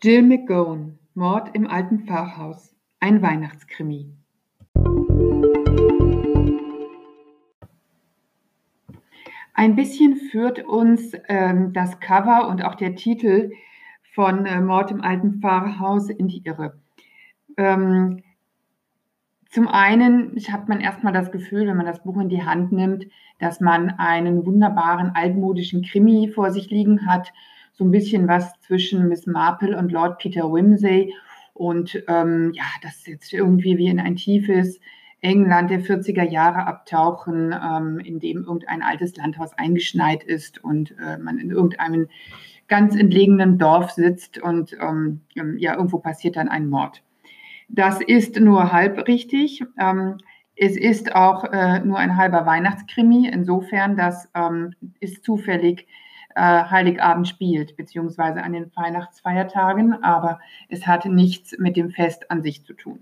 Jill McGowan, Mord im alten Pfarrhaus, ein Weihnachtskrimi. Ein bisschen führt uns ähm, das Cover und auch der Titel von äh, Mord im alten Pfarrhaus in die Irre. Ähm, zum einen hat man erstmal das Gefühl, wenn man das Buch in die Hand nimmt, dass man einen wunderbaren altmodischen Krimi vor sich liegen hat. So ein bisschen was zwischen Miss Marple und Lord Peter Wimsey. Und ähm, ja, das jetzt irgendwie wie in ein tiefes England der 40er Jahre abtauchen, ähm, in dem irgendein altes Landhaus eingeschneit ist und äh, man in irgendeinem ganz entlegenen Dorf sitzt und ähm, ja, irgendwo passiert dann ein Mord. Das ist nur halb richtig. Ähm, es ist auch äh, nur ein halber Weihnachtskrimi, insofern, dass ähm, es zufällig äh, Heiligabend spielt, beziehungsweise an den Weihnachtsfeiertagen, aber es hat nichts mit dem Fest an sich zu tun.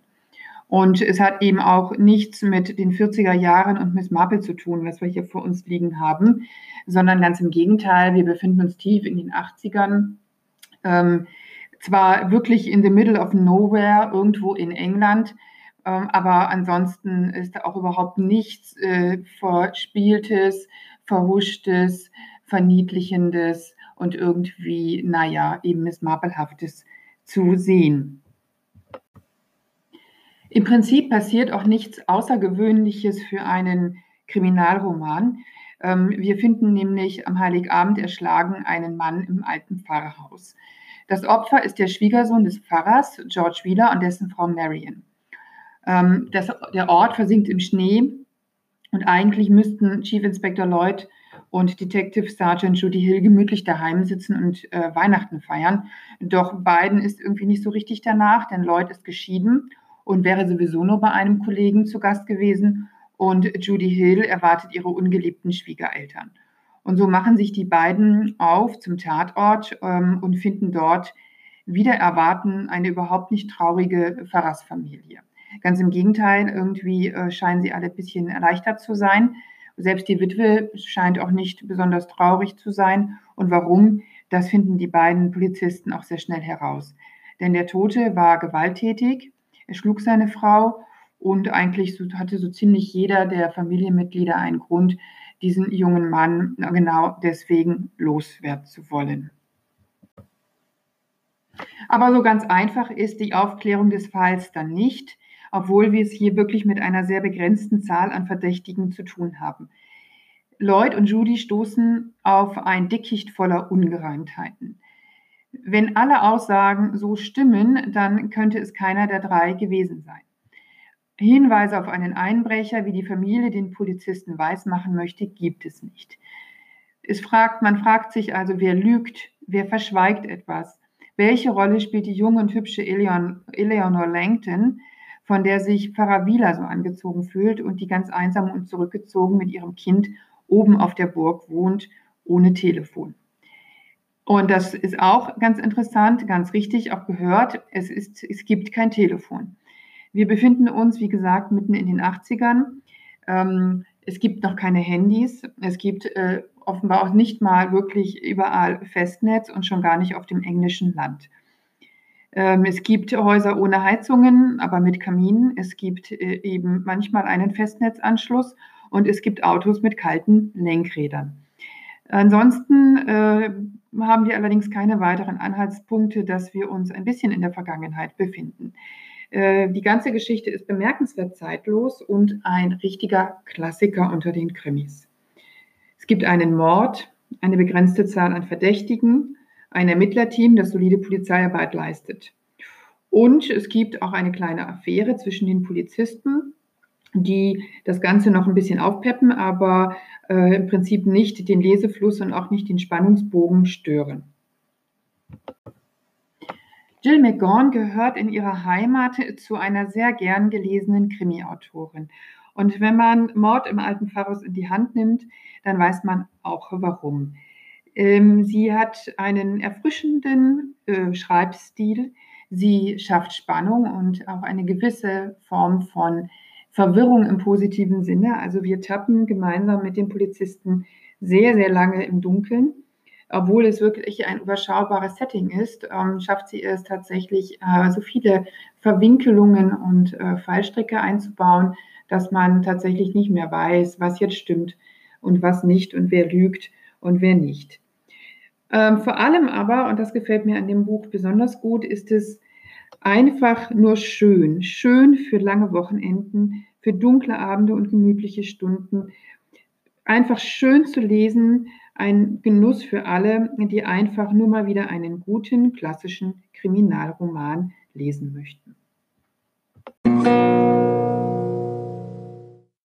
Und es hat eben auch nichts mit den 40er Jahren und Miss Marple zu tun, was wir hier vor uns liegen haben, sondern ganz im Gegenteil, wir befinden uns tief in den 80ern. Ähm, zwar wirklich in the middle of nowhere, irgendwo in England, ähm, aber ansonsten ist da auch überhaupt nichts äh, Verspieltes, Verhuschtes, Verniedlichendes und irgendwie, naja, eben Miss Marplehaftes zu sehen. Im Prinzip passiert auch nichts Außergewöhnliches für einen Kriminalroman. Ähm, wir finden nämlich am Heiligabend erschlagen einen Mann im alten Pfarrhaus. Das Opfer ist der Schwiegersohn des Pfarrers, George Wheeler, und dessen Frau Marion. Ähm, der Ort versinkt im Schnee und eigentlich müssten Chief Inspector Lloyd und Detective Sergeant Judy Hill gemütlich daheim sitzen und äh, Weihnachten feiern. Doch beiden ist irgendwie nicht so richtig danach, denn Lloyd ist geschieden und wäre sowieso nur bei einem Kollegen zu Gast gewesen und Judy Hill erwartet ihre ungeliebten Schwiegereltern. Und so machen sich die beiden auf zum Tatort ähm, und finden dort wieder erwarten eine überhaupt nicht traurige Pfarrersfamilie. Ganz im Gegenteil, irgendwie äh, scheinen sie alle ein bisschen erleichtert zu sein. Selbst die Witwe scheint auch nicht besonders traurig zu sein. Und warum? Das finden die beiden Polizisten auch sehr schnell heraus. Denn der Tote war gewalttätig, er schlug seine Frau und eigentlich hatte so ziemlich jeder der Familienmitglieder einen Grund, diesen jungen Mann genau deswegen loswerden zu wollen. Aber so ganz einfach ist die Aufklärung des Falls dann nicht, obwohl wir es hier wirklich mit einer sehr begrenzten Zahl an Verdächtigen zu tun haben. Lloyd und Judy stoßen auf ein Dickicht voller Ungereimtheiten. Wenn alle Aussagen so stimmen, dann könnte es keiner der drei gewesen sein. Hinweise auf einen Einbrecher, wie die Familie den Polizisten weismachen möchte, gibt es nicht. Es fragt, man fragt sich also, wer lügt, wer verschweigt etwas. Welche Rolle spielt die junge und hübsche Eleon, Eleanor Langton, von der sich Pfarrer Wieler so angezogen fühlt und die ganz einsam und zurückgezogen mit ihrem Kind oben auf der Burg wohnt, ohne Telefon. Und das ist auch ganz interessant, ganz richtig auch gehört. Es, ist, es gibt kein Telefon. Wir befinden uns, wie gesagt, mitten in den 80ern. Ähm, es gibt noch keine Handys. Es gibt äh, offenbar auch nicht mal wirklich überall Festnetz und schon gar nicht auf dem englischen Land. Ähm, es gibt Häuser ohne Heizungen, aber mit Kaminen. Es gibt äh, eben manchmal einen Festnetzanschluss und es gibt Autos mit kalten Lenkrädern. Ansonsten äh, haben wir allerdings keine weiteren Anhaltspunkte, dass wir uns ein bisschen in der Vergangenheit befinden. Äh, die ganze Geschichte ist bemerkenswert zeitlos und ein richtiger Klassiker unter den Krimis. Es gibt einen Mord, eine begrenzte Zahl an Verdächtigen, ein Ermittlerteam, das solide Polizeiarbeit leistet. Und es gibt auch eine kleine Affäre zwischen den Polizisten, die das Ganze noch ein bisschen aufpeppen, aber äh, im Prinzip nicht den Lesefluss und auch nicht den Spannungsbogen stören. Jill McGawn gehört in ihrer Heimat zu einer sehr gern gelesenen Krimi-Autorin. Und wenn man Mord im alten Pfarrhaus in die Hand nimmt, dann weiß man auch warum. Ähm, sie hat einen erfrischenden äh, Schreibstil. Sie schafft Spannung und auch eine gewisse Form von Verwirrung im positiven Sinne. Also wir tappen gemeinsam mit den Polizisten sehr, sehr lange im Dunkeln. obwohl es wirklich ein überschaubares Setting ist, ähm, schafft sie es tatsächlich, äh, so viele Verwinkelungen und äh, Fallstricke einzubauen, dass man tatsächlich nicht mehr weiß, was jetzt stimmt und was nicht und wer lügt und wer nicht. Ähm, vor allem aber, und das gefällt mir an dem Buch besonders gut, ist es einfach nur schön. Schön für lange Wochenenden, für dunkle Abende und gemütliche Stunden. Einfach schön zu lesen, ein Genuss für alle, die einfach nur mal wieder einen guten klassischen Kriminalroman lesen möchten.